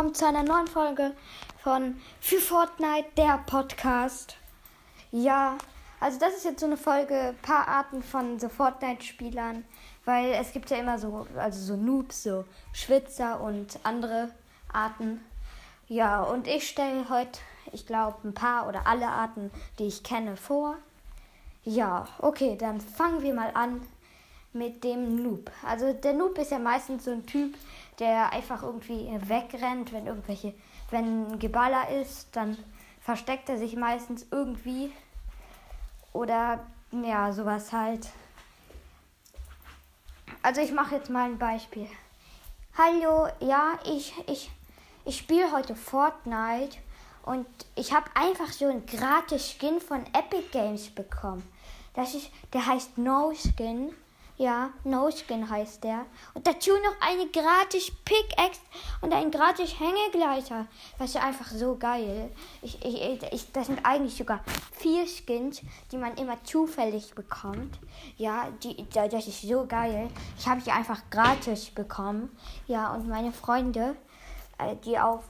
willkommen zu einer neuen Folge von Für Fortnite, der Podcast. Ja, also das ist jetzt so eine Folge, paar Arten von so Fortnite-Spielern, weil es gibt ja immer so, also so Noobs, so Schwitzer und andere Arten. Ja, und ich stelle heute, ich glaube, ein paar oder alle Arten, die ich kenne, vor. Ja, okay, dann fangen wir mal an mit dem Noob. Also der Noob ist ja meistens so ein Typ, der einfach irgendwie wegrennt, wenn irgendwelche, wenn Geballer ist, dann versteckt er sich meistens irgendwie oder ja, sowas halt. Also ich mache jetzt mal ein Beispiel. Hallo, ja, ich ich ich spiele heute Fortnite und ich habe einfach so einen gratis Skin von Epic Games bekommen. Das ist, der heißt No Skin. Ja, No Skin heißt der. Und dazu noch eine gratis Pickaxe und ein gratis Hängegleiter. Das ist einfach so geil. Ich, ich, ich, das sind eigentlich sogar vier Skins, die man immer zufällig bekommt. Ja, die, das ist so geil. Ich habe sie einfach gratis bekommen. Ja, und meine Freunde, äh, die auf,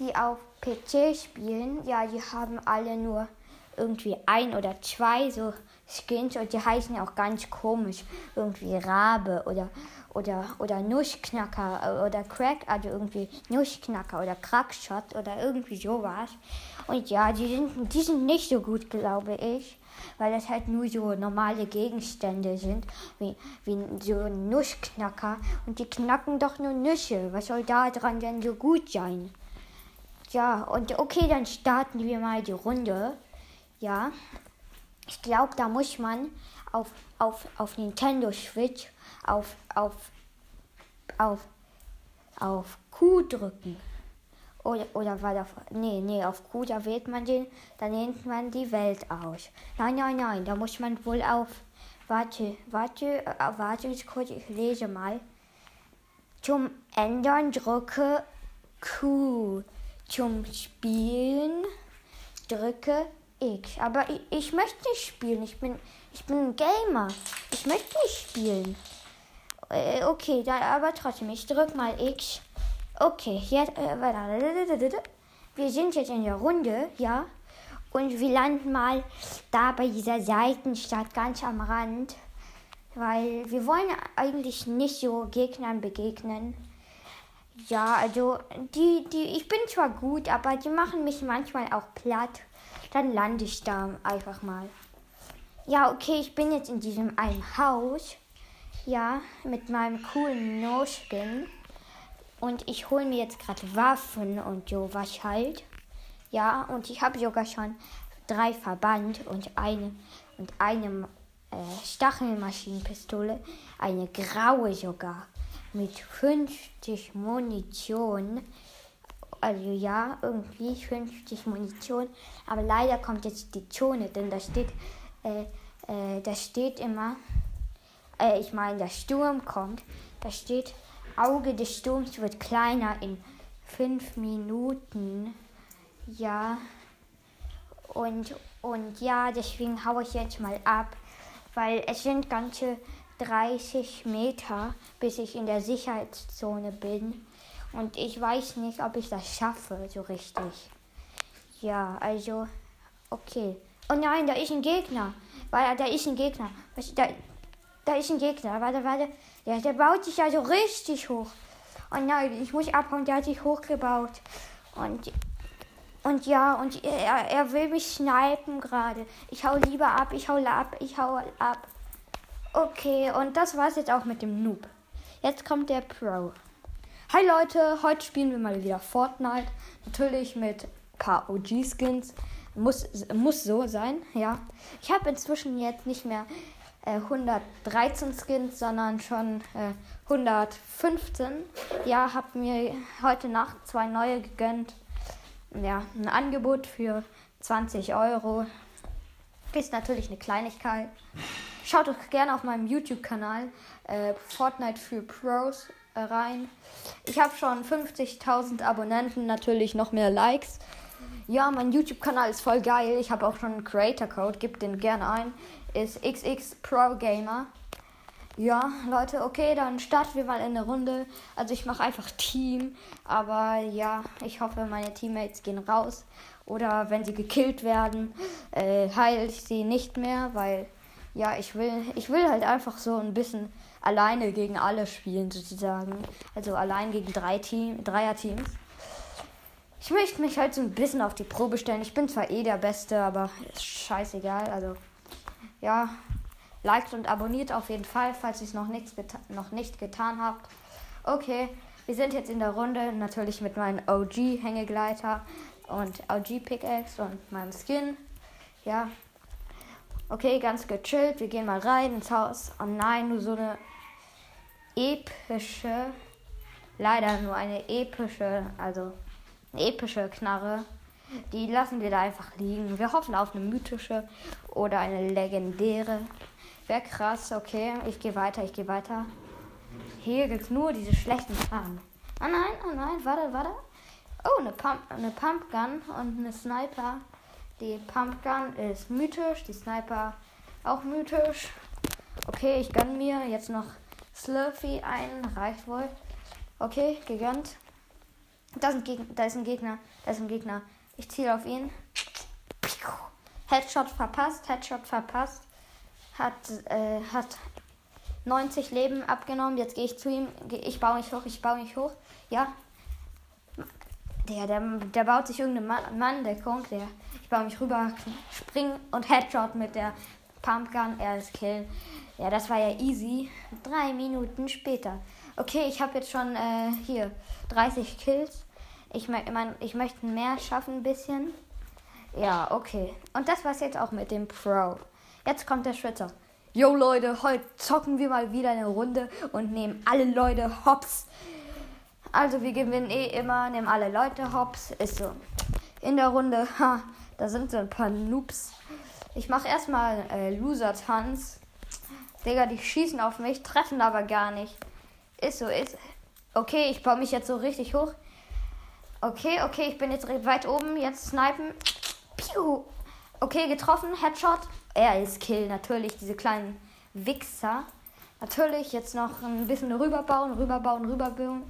die auf PC spielen, ja, die haben alle nur irgendwie ein oder zwei so Skins und die heißen auch ganz komisch. Irgendwie Rabe oder, oder, oder Nussknacker äh, oder Crack, also irgendwie Nussknacker oder Crackshot oder irgendwie sowas. Und ja, die sind, die sind nicht so gut, glaube ich. Weil das halt nur so normale Gegenstände sind, wie, wie so ein Nussknacker. Und die knacken doch nur Nüsse. Was soll da dran denn so gut sein? Ja, und okay, dann starten wir mal die Runde. Ja, ich glaube, da muss man auf, auf, auf Nintendo Switch auf, auf, auf, auf Q drücken. Oder, oder war da. Nee, nee, auf Q, da wählt man den, dann nimmt man die Welt aus. Nein, nein, nein, da muss man wohl auf. Warte, warte, äh, warte kurz, ich lese mal. Zum Ändern drücke Q. Zum Spielen drücke ich. Aber ich, ich möchte nicht spielen. Ich bin, ich bin ein Gamer. Ich möchte nicht spielen. Äh, okay, dann, aber trotzdem, ich drück mal X. Okay, jetzt, äh, wir sind jetzt in der Runde, ja. Und wir landen mal da bei dieser Seitenstadt ganz am Rand. Weil wir wollen eigentlich nicht so Gegnern begegnen. Ja, also die, die, ich bin zwar gut, aber die machen mich manchmal auch platt dann lande ich da einfach mal. Ja, okay, ich bin jetzt in diesem einen Haus. Ja, mit meinem coolen No-Skin. Und ich hole mir jetzt gerade Waffen und sowas halt. Ja, und ich habe sogar schon drei Verband und eine und eine äh, Stachelmaschinenpistole, eine graue sogar, mit 50 Munition also ja, irgendwie 50 Munition. Aber leider kommt jetzt die Zone, denn da steht, äh, äh, da steht immer, äh, ich meine, der Sturm kommt. Da steht, Auge des Sturms wird kleiner in 5 Minuten. Ja. Und, und ja, deswegen haue ich jetzt mal ab, weil es sind ganze 30 Meter, bis ich in der Sicherheitszone bin. Und ich weiß nicht, ob ich das schaffe, so richtig. Ja, also, okay. Oh nein, da ist ein Gegner. Weil da ist ein Gegner. Da, da ist ein Gegner. Warte, warte. Ja, der baut sich ja so richtig hoch. Oh nein, ich muss abhauen. Der hat sich hochgebaut. Und, und ja, und er, er will mich snipen gerade. Ich hau lieber ab. Ich hau ab. Ich hau ab. Okay, und das war's jetzt auch mit dem Noob. Jetzt kommt der Pro. Hi Leute, heute spielen wir mal wieder Fortnite. Natürlich mit ein paar OG-Skins. Muss, muss so sein, ja. Ich habe inzwischen jetzt nicht mehr äh, 113 Skins, sondern schon äh, 115. Ja, habe mir heute Nacht zwei neue gegönnt. Ja, ein Angebot für 20 Euro. Ist natürlich eine Kleinigkeit. Schaut doch gerne auf meinem YouTube-Kanal äh, Fortnite für Pros rein. Ich habe schon 50.000 Abonnenten, natürlich noch mehr Likes. Ja, mein YouTube-Kanal ist voll geil. Ich habe auch schon einen Creator-Code, gib den gerne ein. Ist XX Pro Gamer. Ja, Leute, okay, dann starten wir mal in eine Runde. Also ich mache einfach Team, aber ja, ich hoffe, meine Teammates gehen raus. Oder wenn sie gekillt werden, äh, heile ich sie nicht mehr, weil ja, ich will, ich will halt einfach so ein bisschen alleine gegen alle spielen, sozusagen. Also allein gegen drei Team, Dreier-Teams. Ich möchte mich halt so ein bisschen auf die Probe stellen. Ich bin zwar eh der Beste, aber ist scheißegal. Also, ja, Liked und abonniert auf jeden Fall, falls ihr es noch, noch nicht getan habt. Okay, wir sind jetzt in der Runde, natürlich mit meinem OG-Hängegleiter und OG-Pickaxe und meinem Skin. Ja. Okay, ganz gechillt. Wir gehen mal rein ins Haus. Oh nein, nur so eine epische, leider nur eine epische, also eine epische Knarre. Die lassen wir da einfach liegen. Wir hoffen auf eine mythische oder eine legendäre. Wäre krass, okay. Ich gehe weiter, ich gehe weiter. Hier gibt es nur diese schlechten Farben. Oh nein, oh nein, warte, warte. Oh, eine, Pump, eine Pumpgun und eine Sniper. Die Pumpgun ist mythisch, die Sniper auch mythisch. Okay, ich gönne mir jetzt noch Slurfy ein, reicht wohl. Okay, gegönnt. Da ist ein Gegner, da ist ein Gegner, da ist ein Gegner. Ich ziele auf ihn. Headshot verpasst, Headshot verpasst hat, äh, hat 90 Leben abgenommen. Jetzt gehe ich zu ihm. Ich baue mich hoch, ich baue mich hoch. Ja. Der, der, der baut sich irgendeine Mann, Manndeckung. Der, baue mich rüber, spring und Headshot mit der Pumpgun. Er ist Kill. Ja, das war ja easy. Drei Minuten später. Okay, ich habe jetzt schon äh, hier 30 Kills. Ich, mein, ich möchte mehr schaffen, ein bisschen. Ja, okay. Und das war's jetzt auch mit dem Pro. Jetzt kommt der Schwitzer. Yo Leute, heute zocken wir mal wieder eine Runde und nehmen alle Leute hops. Also wir gewinnen eh immer, nehmen alle Leute hops. Ist so. In der Runde, ha, da sind so ein paar Noobs. Ich mache erstmal äh, Loser-Tanz. Digga, die schießen auf mich, treffen aber gar nicht. Ist so, ist. Okay, ich baue mich jetzt so richtig hoch. Okay, okay, ich bin jetzt weit oben. Jetzt snipen. Piu. Okay, getroffen. Headshot. Er ist Kill, natürlich, diese kleinen Wichser. Natürlich jetzt noch ein bisschen rüberbauen, rüberbauen, rüberbauen.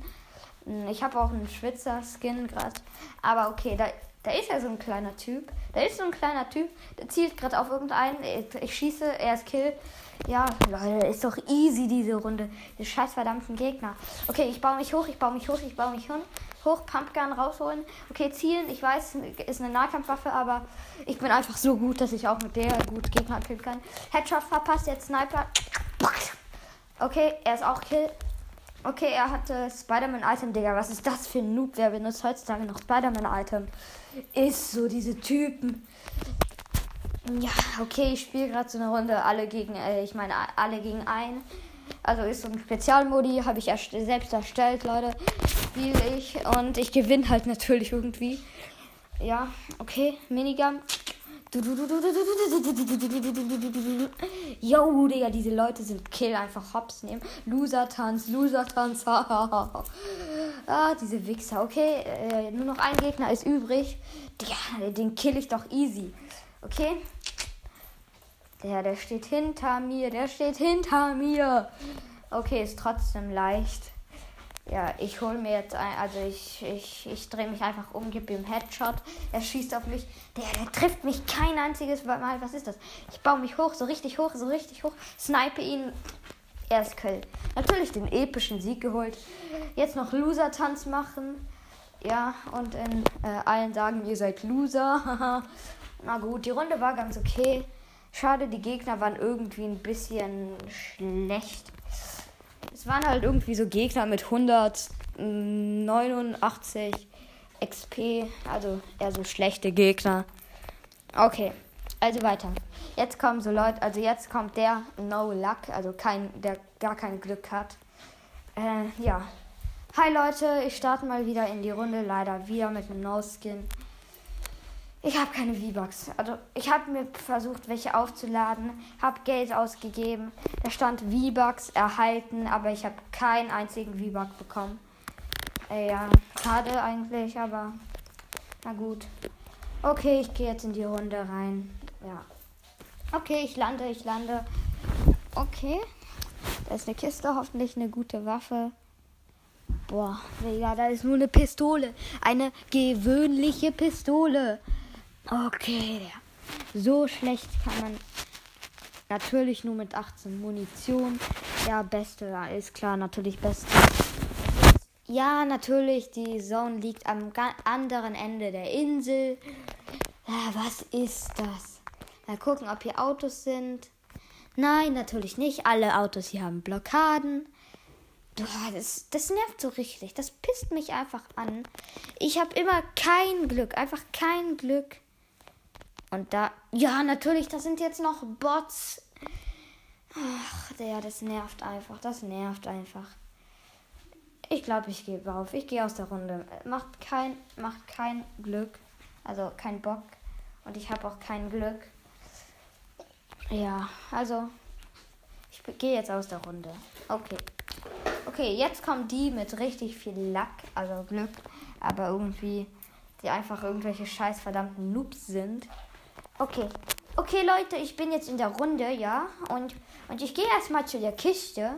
Ich habe auch einen Schwitzer-Skin gerade. Aber okay, da, da ist ja so ein kleiner Typ. Da ist so ein kleiner Typ, der zielt gerade auf irgendeinen. Ich schieße, er ist Kill. Ja, Leute, ist doch easy diese Runde. Die scheiß verdammten Gegner. Okay, ich baue mich hoch, ich baue mich hoch, ich baue mich hoch hoch, Pumpgun rausholen. Okay, zielen, ich weiß, ist eine Nahkampfwaffe, aber ich bin einfach so gut, dass ich auch mit der gut Gegner killen kann. Headshot verpasst, jetzt Sniper. Okay, er ist auch Kill. Okay, er hatte Spider-Man-Item, Digga. Was ist das für ein Noob? Wer benutzt heutzutage noch Spider-Man-Item? Ist so, diese Typen. Ja, okay, ich spiele gerade so eine Runde. Alle gegen, äh, ich meine, alle gegen einen. Also ist so ein Spezialmodi, habe ich erst selbst erstellt, Leute spiele ich und ich gewinne halt natürlich irgendwie. Ja, okay, Minigun. Yo, Digga, diese Leute sind Kill, einfach Hops nehmen. Loser-Tanz, Loser-Tanz. ah, diese Wichser. Okay, äh, nur noch ein Gegner ist übrig. Digga, den kill ich doch easy. Okay? Der, der steht hinter mir, der steht hinter mir. Okay, ist trotzdem leicht. Ja, ich hole mir jetzt ein, also ich, ich, ich drehe mich einfach um, gebe ihm Headshot. Er schießt auf mich. Der, der trifft mich kein einziges Mal. Was ist das? Ich baue mich hoch, so richtig hoch, so richtig hoch. Snipe ihn. Er ist Kill. Natürlich den epischen Sieg geholt. Jetzt noch Loser-Tanz machen. Ja, und in äh, allen sagen, ihr seid Loser. Na gut, die Runde war ganz okay. Schade, die Gegner waren irgendwie ein bisschen schlecht. Es waren halt irgendwie so Gegner mit 189 XP, also eher so schlechte Gegner. Okay, also weiter. Jetzt kommen so Leute, also jetzt kommt der No Luck, also kein, der gar kein Glück hat. Äh, ja. Hi Leute, ich starte mal wieder in die Runde, leider wieder mit einem No-Skin. Ich habe keine V-Bucks. Also ich habe mir versucht, welche aufzuladen, habe Geld ausgegeben. Da stand V-Bucks erhalten, aber ich habe keinen einzigen V-Buck bekommen. Äh, ja, schade eigentlich, aber na gut. Okay, ich gehe jetzt in die Runde rein. Ja. Okay, ich lande, ich lande. Okay. Da ist eine Kiste, hoffentlich eine gute Waffe. Boah, Digga, da ist nur eine Pistole. Eine gewöhnliche Pistole. Okay, so schlecht kann man natürlich nur mit 18 Munition. Ja, beste, ist klar, natürlich beste. Ja, natürlich, die Zone liegt am anderen Ende der Insel. Was ist das? Mal gucken, ob hier Autos sind. Nein, natürlich nicht. Alle Autos hier haben Blockaden. Das, das nervt so richtig. Das pisst mich einfach an. Ich habe immer kein Glück. Einfach kein Glück. Und da. Ja, natürlich, das sind jetzt noch Bots. Ach, der, das nervt einfach. Das nervt einfach. Ich glaube, ich gebe auf. Ich gehe aus der Runde. Macht kein, macht kein Glück. Also kein Bock. Und ich habe auch kein Glück. Ja, also. Ich gehe jetzt aus der Runde. Okay. Okay, jetzt kommen die mit richtig viel Lack, also Glück, aber irgendwie, die einfach irgendwelche scheiß verdammten Noobs sind. Okay. Okay, Leute, ich bin jetzt in der Runde, ja. Und, und ich gehe erstmal zu der Kiste.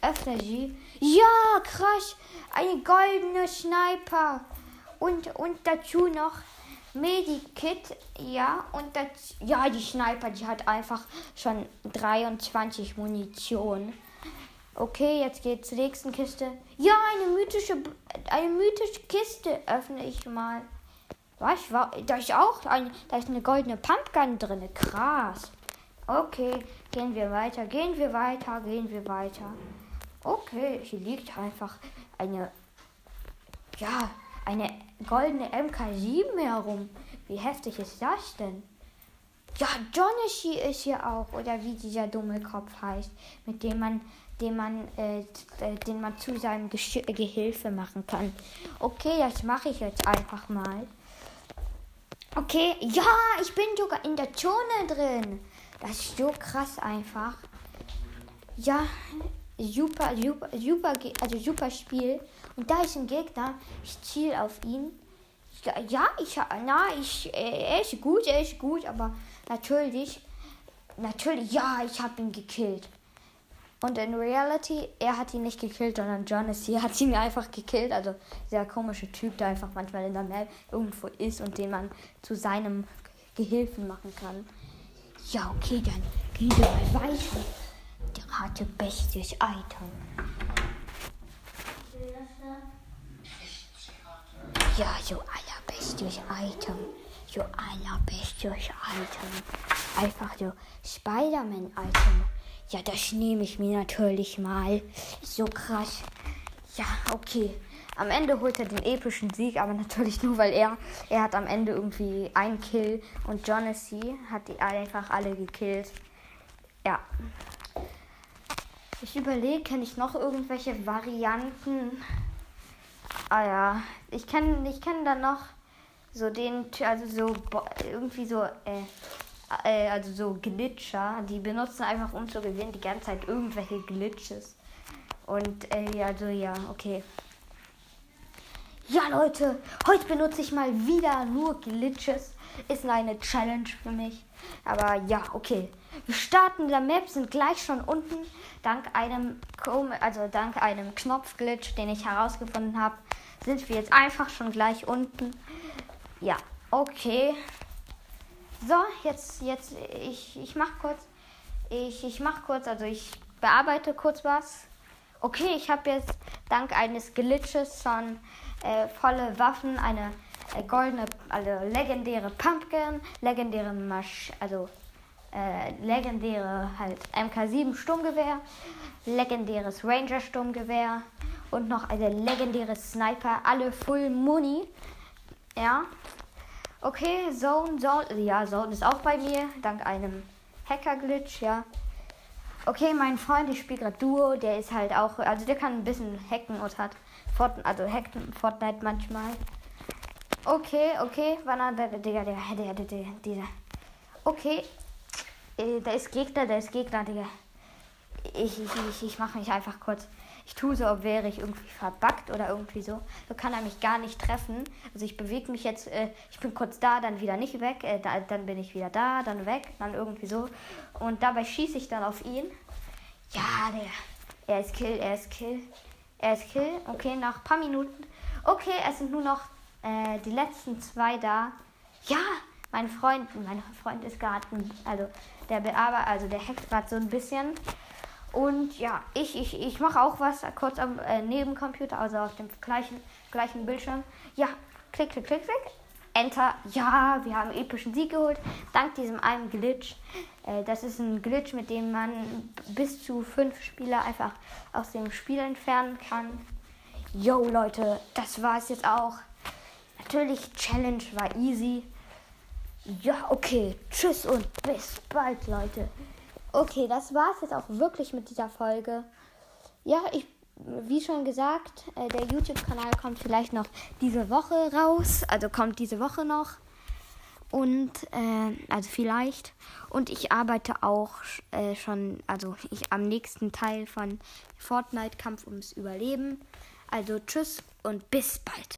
Öffne sie. Ja, krass. Eine goldene Sniper. Und, und dazu noch Medikit. Ja, und das, ja, die Sniper, die hat einfach schon 23 Munition. Okay, jetzt geht's zur nächsten Kiste. Ja, eine mythische, eine mythische Kiste öffne ich mal. Was? War, da ist auch ein, da ist eine goldene Pumpgun drin. Krass. Okay, gehen wir weiter, gehen wir weiter, gehen wir weiter. Okay, hier liegt einfach eine, ja, eine goldene MK7 herum. Wie heftig ist das denn? Ja, Jonashi ist hier auch, oder wie dieser dumme Kopf heißt, mit dem man den man, äh, den man zu seinem Gesch Gehilfe machen kann. Okay, das mache ich jetzt einfach mal. Okay, ja, ich bin sogar in der Zone drin. Das ist so krass einfach. Ja, super, super, super, also super Spiel. Und da ist ein Gegner. Ich ziele auf ihn. Ja, ich, na, ich, er ist gut, er ist gut, aber natürlich, natürlich, ja, ich habe ihn gekillt. Und in Reality, er hat ihn nicht gekillt, sondern John ist hier, hat ihn einfach gekillt. Also dieser komische Typ, der einfach manchmal in der Map irgendwo ist und den man zu seinem Gehilfen machen kann. Ja, okay, dann gehen wir mal weiter. Der hatte bestes Item. Ja, so allerbestes Item. So allerbestes Item. Einfach so Spider-Man-Item. Ja, das nehme ich mir natürlich mal. So krass. Ja, okay. Am Ende holt er den epischen Sieg, aber natürlich nur, weil er, er hat am Ende irgendwie einen Kill und Jonassy hat die einfach alle gekillt. Ja. Ich überlege, kenne ich noch irgendwelche Varianten? Ah ja, ich kenne ich kenn dann noch so den, also so irgendwie so, äh, äh, also so Glitcher, die benutzen einfach, um zu gewinnen, die ganze Zeit irgendwelche Glitches. Und äh, also ja, okay. Ja, Leute, heute benutze ich mal wieder nur Glitches. Ist eine Challenge für mich. Aber ja, okay. Wir starten der Map, sind gleich schon unten. Dank einem, also dank einem Knopfglitch, den ich herausgefunden habe, sind wir jetzt einfach schon gleich unten. Ja, okay. So, jetzt, jetzt, ich, ich mach kurz, ich, ich mach kurz, also ich bearbeite kurz was. Okay, ich habe jetzt dank eines Glitches von äh, volle Waffen eine äh, goldene, also legendäre Pumpkin, legendäre Masch, also äh, legendäre halt MK7 Sturmgewehr, legendäres Ranger Sturmgewehr und noch eine legendäre Sniper, alle Full Muni. Ja, Okay, Zone, Zone, ja, Zone ist auch bei mir, dank einem Hacker-Glitch, ja. Okay, mein Freund, ich spiele gerade Duo, der ist halt auch, also der kann ein bisschen hacken und hat, Fortnite, also hackt Fortnite manchmal. Okay, okay, wann der, der, der, der, der, der, der. Okay, äh, da ist Gegner, da ist Gegner, Digga. Ich, ich, ich, ich mache mich einfach kurz ich tue so, als wäre ich irgendwie verbackt oder irgendwie so. So kann er mich gar nicht treffen. Also ich bewege mich jetzt, äh, ich bin kurz da, dann wieder nicht weg, äh, da, dann bin ich wieder da, dann weg, dann irgendwie so. Und dabei schieße ich dann auf ihn. Ja, der. Er ist Kill, er ist Kill. Er ist Kill. Okay, nach ein paar Minuten. Okay, es sind nur noch äh, die letzten zwei da. Ja, mein Freund, mein Freund ist gerade, also der bearbeitet, also der hackt gerade so ein bisschen. Und ja, ich, ich, ich mache auch was kurz am äh, Nebencomputer, also auf dem gleichen, gleichen Bildschirm. Ja, klick, klick, klick, klick. Enter. Ja, wir haben epischen Sieg geholt. Dank diesem einen Glitch. Äh, das ist ein Glitch, mit dem man bis zu fünf Spieler einfach aus dem Spiel entfernen kann. Yo, Leute, das war es jetzt auch. Natürlich, Challenge war easy. Ja, okay. Tschüss und bis bald, Leute. Okay, das war es jetzt auch wirklich mit dieser Folge. Ja, ich, wie schon gesagt, äh, der YouTube-Kanal kommt vielleicht noch diese Woche raus. Also kommt diese Woche noch. Und, äh, also vielleicht. Und ich arbeite auch äh, schon, also ich am nächsten Teil von Fortnite Kampf ums Überleben. Also tschüss und bis bald.